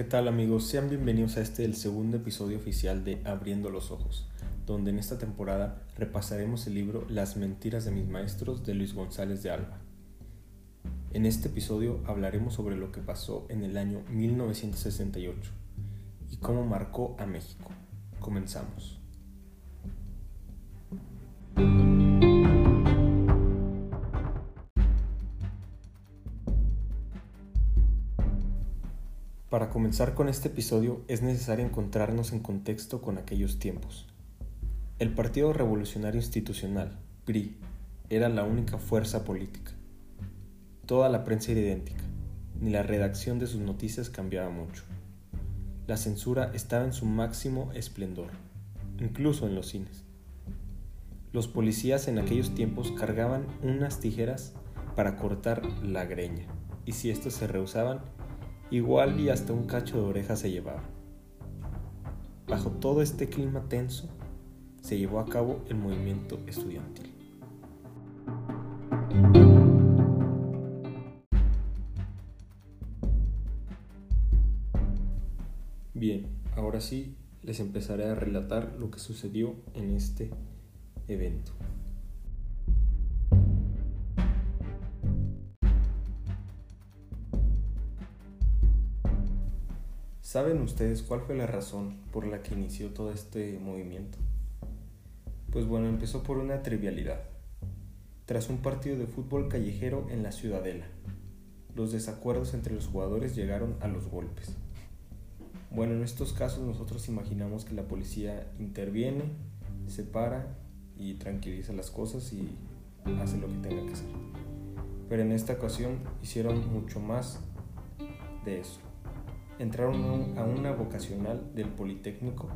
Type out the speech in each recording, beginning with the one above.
¿Qué tal amigos? Sean bienvenidos a este el segundo episodio oficial de Abriendo los Ojos, donde en esta temporada repasaremos el libro Las mentiras de mis maestros de Luis González de Alba. En este episodio hablaremos sobre lo que pasó en el año 1968 y cómo marcó a México. Comenzamos. Comenzar con este episodio es necesario encontrarnos en contexto con aquellos tiempos. El Partido Revolucionario Institucional, PRI, era la única fuerza política. Toda la prensa era idéntica, ni la redacción de sus noticias cambiaba mucho. La censura estaba en su máximo esplendor, incluso en los cines. Los policías en aquellos tiempos cargaban unas tijeras para cortar la greña, y si estos se rehusaban, igual y hasta un cacho de oreja se llevaba. Bajo todo este clima tenso, se llevó a cabo el movimiento estudiantil. Bien, ahora sí les empezaré a relatar lo que sucedió en este evento. ¿Saben ustedes cuál fue la razón por la que inició todo este movimiento? Pues bueno, empezó por una trivialidad. Tras un partido de fútbol callejero en la Ciudadela, los desacuerdos entre los jugadores llegaron a los golpes. Bueno, en estos casos nosotros imaginamos que la policía interviene, separa y tranquiliza las cosas y hace lo que tenga que hacer. Pero en esta ocasión hicieron mucho más de eso entraron a una vocacional del Politécnico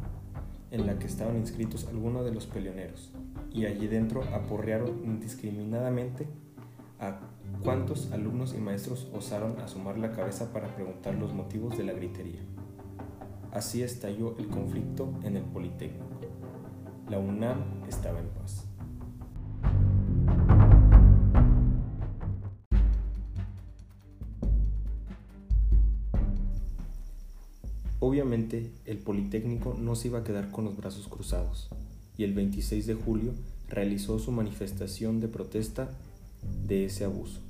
en la que estaban inscritos algunos de los peleoneros y allí dentro aporrearon indiscriminadamente a cuántos alumnos y maestros osaron asomar la cabeza para preguntar los motivos de la gritería. Así estalló el conflicto en el Politécnico. La UNAM estaba en paz. Obviamente, el Politécnico no se iba a quedar con los brazos cruzados, y el 26 de julio realizó su manifestación de protesta de ese abuso.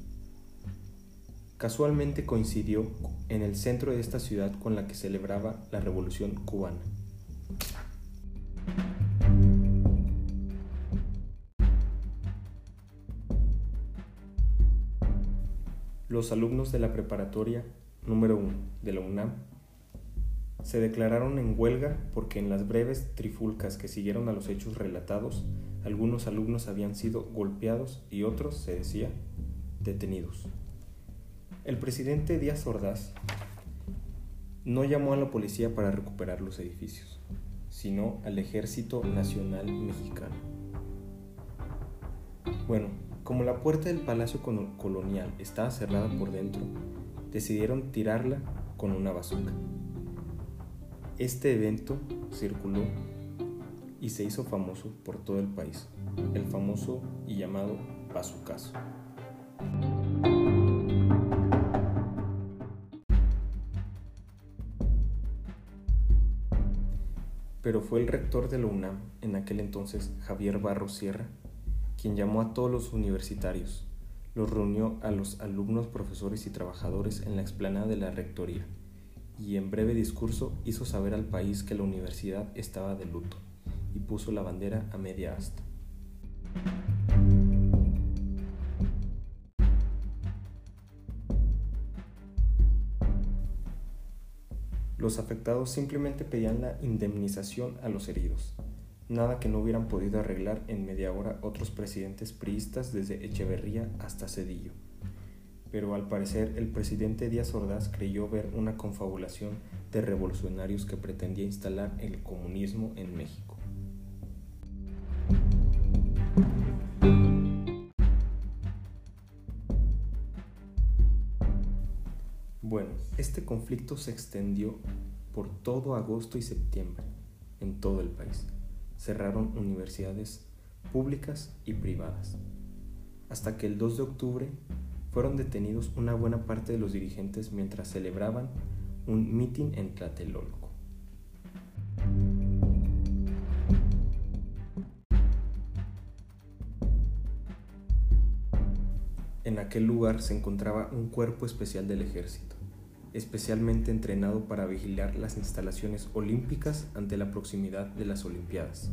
Casualmente coincidió en el centro de esta ciudad con la que celebraba la Revolución cubana. Los alumnos de la preparatoria número 1 de la UNAM se declararon en huelga porque en las breves trifulcas que siguieron a los hechos relatados, algunos alumnos habían sido golpeados y otros, se decía, detenidos. El presidente Díaz Ordaz no llamó a la policía para recuperar los edificios, sino al Ejército Nacional Mexicano. Bueno, como la puerta del Palacio Colonial estaba cerrada por dentro, decidieron tirarla con una bazooka. Este evento circuló y se hizo famoso por todo el país, el famoso y llamado Bazucazo. Pero fue el rector de la UNAM, en aquel entonces Javier Barro Sierra, quien llamó a todos los universitarios, los reunió a los alumnos, profesores y trabajadores en la explanada de la rectoría y en breve discurso hizo saber al país que la universidad estaba de luto y puso la bandera a media asta. Los afectados simplemente pedían la indemnización a los heridos, nada que no hubieran podido arreglar en media hora otros presidentes priistas desde Echeverría hasta Cedillo pero al parecer el presidente Díaz Ordaz creyó ver una confabulación de revolucionarios que pretendía instalar el comunismo en México. Bueno, este conflicto se extendió por todo agosto y septiembre en todo el país. Cerraron universidades públicas y privadas. Hasta que el 2 de octubre fueron detenidos una buena parte de los dirigentes mientras celebraban un mitin en Tlatelolco. En aquel lugar se encontraba un cuerpo especial del ejército, especialmente entrenado para vigilar las instalaciones olímpicas ante la proximidad de las Olimpiadas,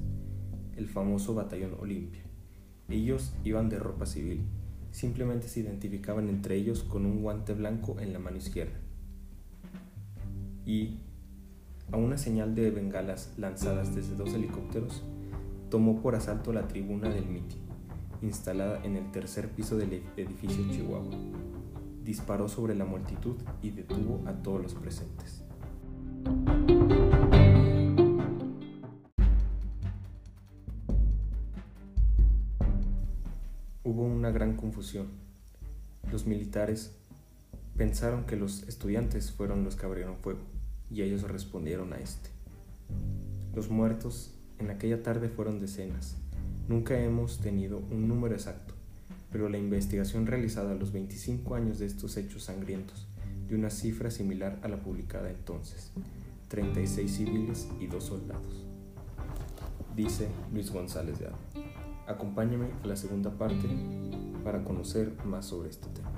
el famoso Batallón Olimpia. Ellos iban de ropa civil, simplemente se identificaban entre ellos con un guante blanco en la mano izquierda. Y, a una señal de bengalas lanzadas desde dos helicópteros, tomó por asalto la tribuna del mitin, instalada en el tercer piso del edificio Chihuahua. Disparó sobre la multitud y detuvo a todos los presentes. Una gran confusión. Los militares pensaron que los estudiantes fueron los que abrieron fuego y ellos respondieron a este. Los muertos en aquella tarde fueron decenas. Nunca hemos tenido un número exacto, pero la investigación realizada a los 25 años de estos hechos sangrientos dio una cifra similar a la publicada entonces, 36 civiles y 2 soldados. Dice Luis González de Aro. Acompáñame a la segunda parte para conocer más sobre este tema.